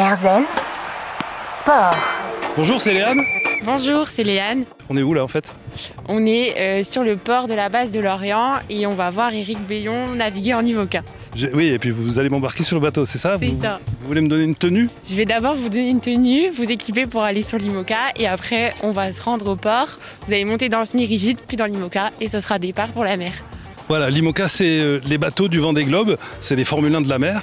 Erzen Sport. Bonjour, c'est Léane. Bonjour, c'est Léane. On est où là en fait? On est euh, sur le port de la base de Lorient et on va voir Éric Bayon naviguer en IMOCA. J'ai- Oui, et puis vous allez m'embarquer sur le bateau, c'est ça? C'est vous, ça. Vous voulez me donner une tenue? Je vais d'abord vous donner une tenue, vous équiper pour aller sur l'IMOCA et après on va se rendre au port. Vous allez monter dans le semi-rigide puis dans l'IMOCA et ce sera départ pour la mer. Voilà, l'IMOCA, c'est euh, les bateaux du Vendée Globe, c'est des Formule 1 de la mer.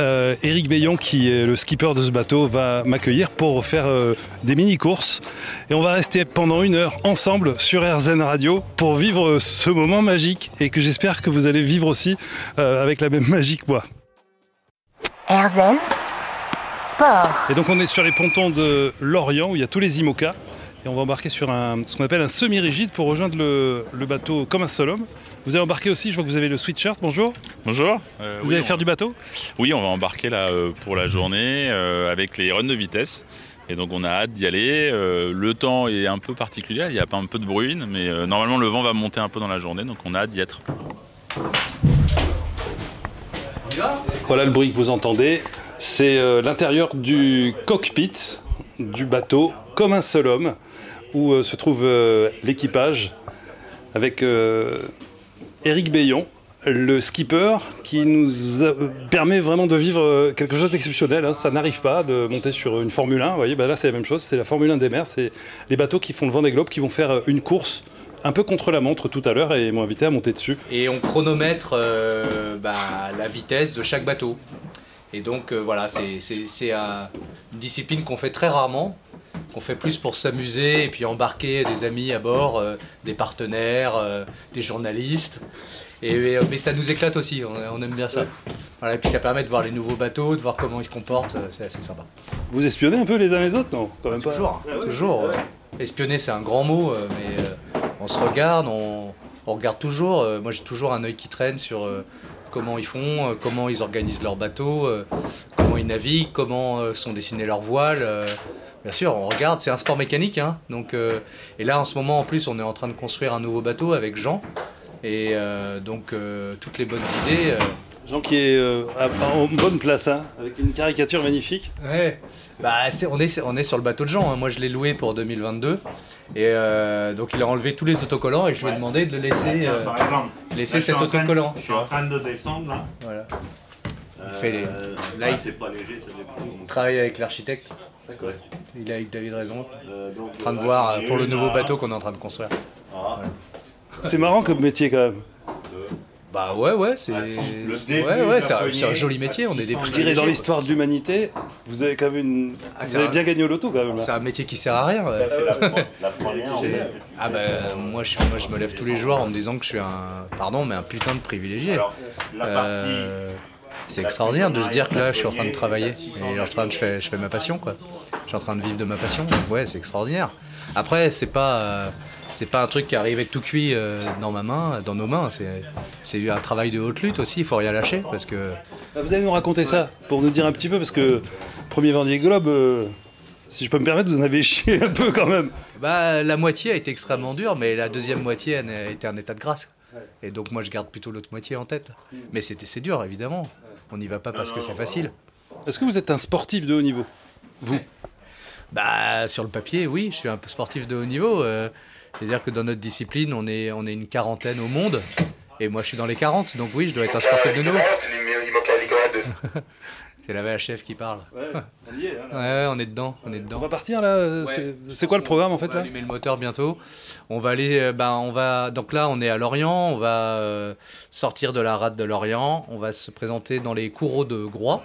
Euh, Éric Bayon, qui est le skipper de ce bateau, va m'accueillir pour faire euh, des mini-courses. Et on va rester pendant une heure ensemble sur RZN Radio pour vivre euh, ce moment magique et que j'espère que vous allez vivre aussi euh, avec la même magie que moi. Erzen Sport. Et donc on est sur les pontons de Lorient où il y a tous les IMOCA. Et on va embarquer sur un, ce qu'on appelle un semi-rigide pour rejoindre le, le bateau comme un seul homme. Vous avez embarqué aussi, je vois que vous avez le sweatshirt, bonjour. Bonjour. Euh, Vous oui, allez on- faire du bateau? Oui, on va embarquer là euh, pour la journée euh, avec les runs de vitesse. Et donc on a hâte d'y aller. Euh, le temps est un peu particulier, il y a pas un peu de bruine, mais euh, normalement le vent va monter un peu dans la journée, donc on a hâte d'y être. Voilà le bruit que vous entendez. C'est euh, l'intérieur du cockpit du bateau comme un seul homme où euh, se trouve euh, l'équipage avec Éric Bayon, le skipper qui nous euh, permet vraiment de vivre euh, quelque chose d'exceptionnel. hein. Ça n'arrive pas de monter sur une Formule 1. Vous voyez, bah là c'est la même chose. C'est la Formule 1 des mers. C'est les bateaux qui font le vent des globes qui vont faire euh, une course un peu contre la montre tout à l'heure et m'ont invité à monter dessus. Et on chronomètre bah, la vitesse de chaque bateau. Et donc voilà, c'est- c'est c'est un- une discipline qu'on fait très rarement, qu'on fait plus pour s'amuser et puis embarquer des amis à bord, euh, des partenaires, euh, des journalistes. Et, et- mais ça nous éclate aussi, on, on aime bien ça. Voilà, et puis ça permet de voir les nouveaux bateaux, de voir comment ils se comportent, euh, c'est assez sympa. Vous espionnez un peu les uns les autres Non, quand même pas. Toujours, hein, toujours. euh, Espionner, c'est un grand mot, euh, mais euh, on se regarde, on, on regarde toujours. euh, moi, j'ai toujours un œil qui traîne sur euh, comment ils font, euh, comment ils organisent leur bateau, euh, comment ils naviguent, comment euh, sont dessinés leurs voiles. Bien sûr, on regarde. C'est un sport mécanique, hein, donc. euh, et là, en ce moment, en plus, on est en train de construire un nouveau bateau avec Jean. Et euh, donc, euh, toutes les bonnes idées. euh, Jean qui est euh, à- en bonne place, hein, avec une caricature magnifique. Ouais, bah c'est- on, est, on est sur le bateau de Jean. hein. Moi je l'ai loué pour 2022. Et euh, donc il a enlevé tous les autocollants et je lui ai demandé de le laisser, euh, Par exemple, laisser là, cet autocollant. Je suis en train de descendre là. Voilà. Euh, fait les- là, là, il- c'est pas léger, ça dépend. On travaille avec l'architecte. Ouais. Il est avec David Raison. Euh, donc, En train de euh, voir euh, pour le nouveau bateau qu'on est en train de construire. Ah. C'est marrant comme métier quand même. Bah ouais, ouais, c'est Ah, si, ouais, ouais, c'est un, joli métier. à On est des 600 Je dirais dans l'histoire de l'humanité, vous avez quand même une... Ah, vous avez un- bien gagné au loto quand même. C'est un métier qui sert à rien. ouais. Ça, c'est la, la première. C'est- Ah bah moi je, moi je me lève tous les jours en me disant que je suis un pardon mais un putain de privilégié. Alors, la partie. Euh, c'est extraordinaire de se dire que là je suis en train de travailler et en train de, je, fais, je fais ma passion quoi. Je suis en train de vivre de ma passion. Donc ouais c'est extraordinaire. Après c'est pas euh, c'est pas un truc qui arrive tout cuit euh, dans ma main, dans nos mains. C'est un travail de haute lutte aussi. Il faut rien lâcher parce que Ah, Vous allez nous raconter ça, pour nous dire un petit peu, parce que premier Vendée Globe, euh, si je peux me permettre, vous en avez chié un peu quand même. bah la moitié a été extrêmement dure, mais la deuxième moitié a été un état de grâce. Et donc moi je garde plutôt l'autre moitié en tête. Mais c'est dur évidemment. On n'y va pas parce que c'est facile. Est-ce que vous êtes un sportif de haut niveau Vous? Bah, sur le papier, oui, je suis un peu sportif de haut niveau. euh, C'est-à-dire que dans notre discipline, on est, on est une quarantaine au monde. Et moi, je suis dans les 40, donc oui, je dois être un sportif de nouveau. C'est la VHF qui parle. Ouais, on y est. hein, Ouais, ouais, on est dedans, on est On dedans. va partir là euh, Ouais, c'est- quoi le programme en fait On va là allumer le moteur bientôt. On va aller, euh, ben, on va. Donc là, on est à Lorient. On va euh, sortir de la rade de Lorient. On va se présenter dans les courreaux de Groix,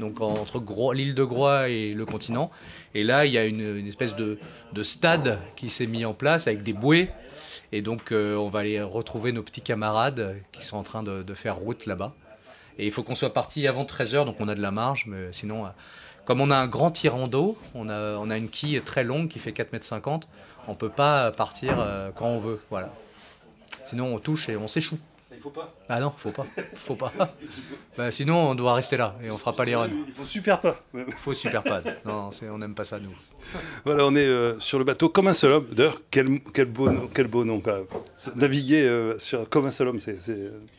donc entre Groix- l'île de Groix et le continent. Et là, il y a une, une espèce de, de stade qui s'est mis en place avec des bouées. Et donc, euh, on va aller retrouver nos petits camarades qui sont en train de, de faire route là-bas. Et il faut qu'on soit parti avant 13h, donc on a de la marge. Mais sinon, euh, comme on a un grand tirant d'eau, on a, une quille très longue qui fait 4,50 m, on peut pas partir euh, quand on veut. Voilà. Sinon, on touche et on s'échoue. Il faut pas. Ah non, faut pas. Faut pas. Bah, sinon, on doit rester là et on fera pas les runs. Il faut super pas. Faut super pad. Non, c'est- on n'aime pas ça, nous. Voilà, on est euh, sur le bateau comme un seul homme. D'ailleurs, quel, quel, beau, nom- quel beau nom quand même. C'est- Naviguer euh, sur, comme un seul homme, c'est.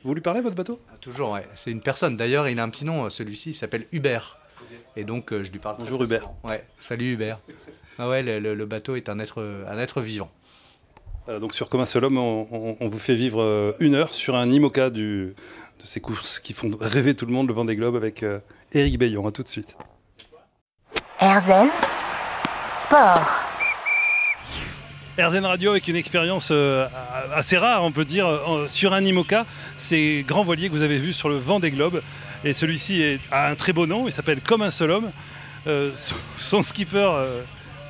Vous lui parlez votre bateau? Toujours, ouais. C'est une personne. D'ailleurs, il a un petit nom, euh, celui-ci, il s'appelle Hubert. Et donc euh, je lui parle. Bonjour, Hubert. Ouais, salut Hubert. Ah ouais, le, le- le bateau est un être, un être vivant. Voilà, donc sur Comme un seul homme, on, on- on vous fait vivre euh, une heure sur un IMOCA du, de ces courses qui font rêver tout le monde, le Vendée Globe, avec euh, Éric Bayon. À tout de suite. Erzen Sport. RZN Radio avec une expérience euh, assez rare, on peut dire, euh, sur un IMOCA, ces grands voiliers que vous avez vus sur le vent des globes. Et celui-ci a un très beau nom, il s'appelle Comme un seul homme. Euh, son, son skipper euh,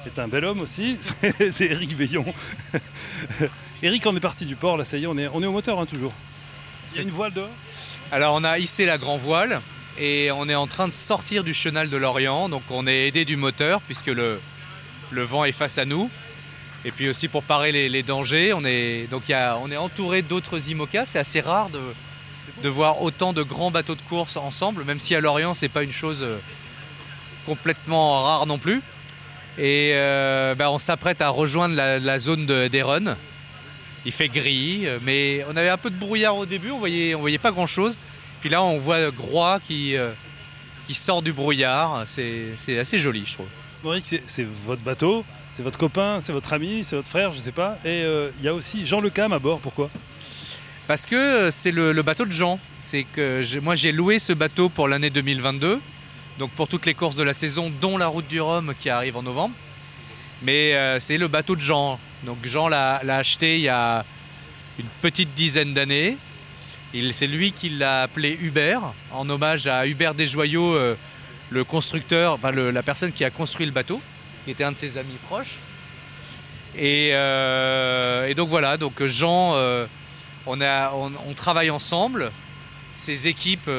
est un bel homme aussi, c'est Eric Bayon. Eric, on est parti du port, là ça y est, on est, on est au moteur hein, toujours. Il y a une voile dehors? Alors on a hissé la grand voile et on est en train de sortir du chenal de l'Orient. Donc on est aidé du moteur puisque le, le vent est face à nous. Et puis aussi pour parer les, dangers, on est, donc on est entouré d'autres IMOCA. C'est assez rare de, de voir autant de grands bateaux de course ensemble, même si à l'Orient c'est pas une chose euh, complètement rare non plus. Et euh, bah, on s'apprête à rejoindre la, la zone de- des runs. Il fait gris, euh, mais on avait un peu de brouillard au début, on voyait, on voyait pas grand chose. Puis là, on voit Groix qui, euh, qui sort du brouillard. C'est assez joli, je trouve. Eric, c'est votre bateau, c'est votre copain, c'est votre ami, c'est votre frère, je sais pas. Et euh, il y a aussi Jean Le Cam à bord, pourquoi? Parce que c'est le, le bateau de Jean. C'est que moi, j'ai loué ce bateau pour l'année 2022. Donc pour toutes les courses de la saison, dont la route du Rhum qui arrive en novembre. Mais euh, c'est le bateau de Jean. Jean l'a acheté il y a une petite dizaine d'années. C'est lui qui l'a appelé Hubert, en hommage à Hubert Desjoyaux, euh, le constructeur, la personne qui a construit le bateau, qui était un de ses amis proches. Et, euh, donc voilà, donc Jean, on, travaille ensemble. Ces équipes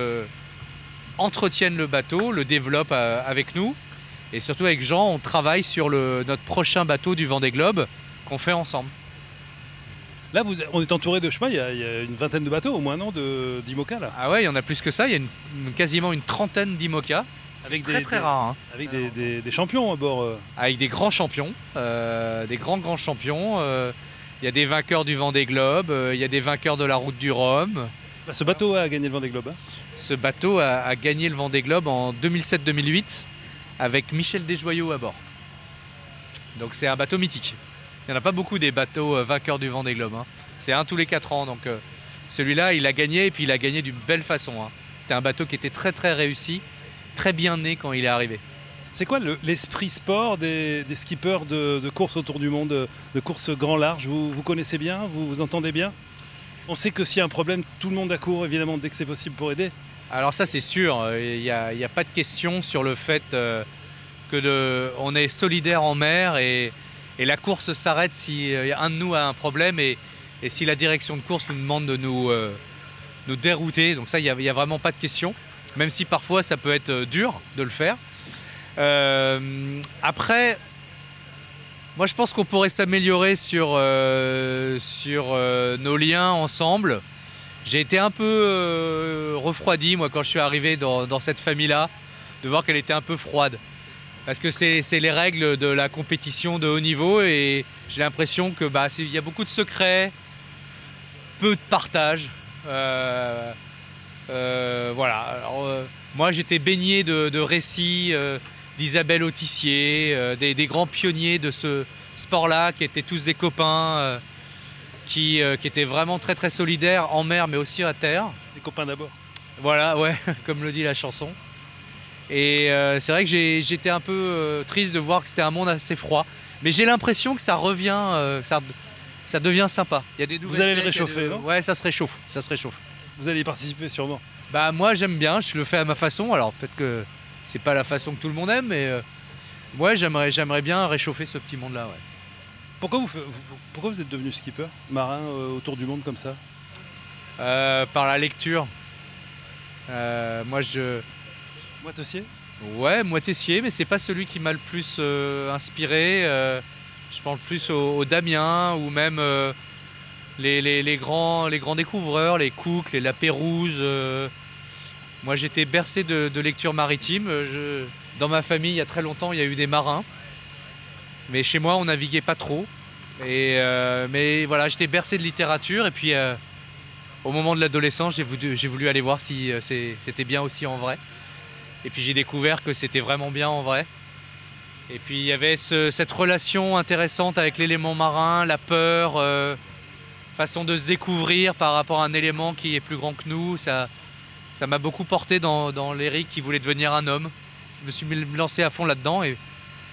entretiennent le bateau, le développent euh, avec nous. Et surtout avec Jean, on travaille sur le, notre prochain bateau du Vendée Globe qu'on fait ensemble. Là, vous, on est entouré de chemin, il y, a, il y a une vingtaine de bateaux au moins, non, de- d'IMOCA là? Ah ouais, il y en a plus que ça. Il y a une- quasiment une trentaine d'IMOCA. C'est Avec très des- très des- rare. hein. Avec des, des- des champions à bord. euh. Avec des grands champions, euh, des grands grands champions. euh, Il y a des vainqueurs du Vendée Globe, euh, il y a des vainqueurs de la Route du Rhum. Bah, ce bateau a gagné le Vendée Globe. hein. Ce bateau a, a gagné le Vendée Globe en 2007-2008 avec Michel Desjoyaux à bord. Donc c'est un bateau mythique. Il n'y en a pas beaucoup des bateaux euh, vainqueurs du Vendée Globe. hein. C'est un tous les 4 ans. Donc euh, celui-là, il a gagné et puis il a gagné d'une belle façon. hein. C'était un bateau qui était très très réussi, très bien né quand il est arrivé. C'est quoi le- l'esprit sport des, des skippers de, de course autour du monde, de, de course grand large? Vous, vous connaissez bien? Vous vous entendez bien? On sait que s'il y a un problème, tout le monde accourt évidemment dès que c'est possible pour aider. Alors ça c'est sûr, euh, il n'y a, pas de question sur le fait euh, que est solidaire en mer et, la course s'arrête si euh, un de nous a un problème et, si la direction de course nous demande de nous, euh, dérouter. Donc ça il n'y a, a vraiment pas de question, même si parfois ça peut être dur de le faire. Après, moi je pense qu'on pourrait s'améliorer sur, euh, sur euh, nos liens ensemble. J'ai été un peu euh, refroidi, moi, quand je suis arrivé dans, cette famille-là, de voir qu'elle était un peu froide. Parce que c'est les règles de la compétition de haut niveau et j'ai l'impression que bah, y a beaucoup de secrets, peu de partage. Voilà. Alors, moi, j'étais baigné de, récits d'Isabelle Autissier, euh, des, des grands pionniers de ce sport-là, qui étaient tous des copains. euh, qui, euh, qui était vraiment très très solidaire en mer mais aussi à terre. Les copains d'abord. Voilà, ouais, comme le dit la chanson. Et c'est vrai que j'ai- j'étais un peu triste de voir que c'était un monde assez froid. Mais j'ai l'impression que ça revient, ça, ça devient sympa. Il y a des nouvelles allez le réchauffer, des- non Ouais, ça se réchauffe, ça se réchauffe. Vous allez y participer sûrement. Bah moi j'aime bien, je le fais à ma façon. Alors peut-être que c'est pas la façon que tout le monde aime, mais euh, ouais, j'aimerais, j'aimerais bien réchauffer ce petit monde-là. Ouais. Pourquoi vous, pourquoi êtes devenu skipper, marin euh, autour du monde comme ça? Euh, par la lecture. Euh, moi je, Moitessier? Ouais, Moitessier, mais c'est pas celui qui m'a le plus euh, inspiré. je pense plus au, au Damien ou même les, les- les grands, les grands découvreurs, les Cook, les La Pérouse. euh. Moi, j'étais bercé de, de lecture maritime. Je- dans ma famille, il y a très longtemps, il y a eu des marins. Mais chez moi, on naviguait pas trop. Et, euh, mais voilà, j'étais bercé de littérature. Et puis, euh, au moment de l'adolescence, j'ai voulu, aller voir si euh, c'était bien aussi en vrai. Et puis j'ai découvert que c'était vraiment bien en vrai. Et puis il y avait ce- cette relation intéressante avec l'élément marin, la peur, euh, façon de se découvrir par rapport à un élément qui est plus grand que nous. Ça ça m'a beaucoup porté dans, dans l'Eric qui voulait devenir un homme. Je me suis lancé à fond là-dedans et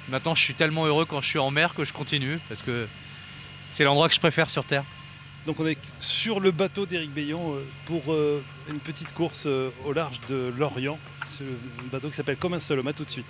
maintenant je suis tellement heureux quand je suis en mer que je continue parce que c'est l'endroit que je préfère sur Terre. Donc on est sur le bateau d'Éric Bayon euh, pour euh, une petite course euh, au large de l'Orient. Le bateau qui s'appelle Comme un seul. À tout de suite.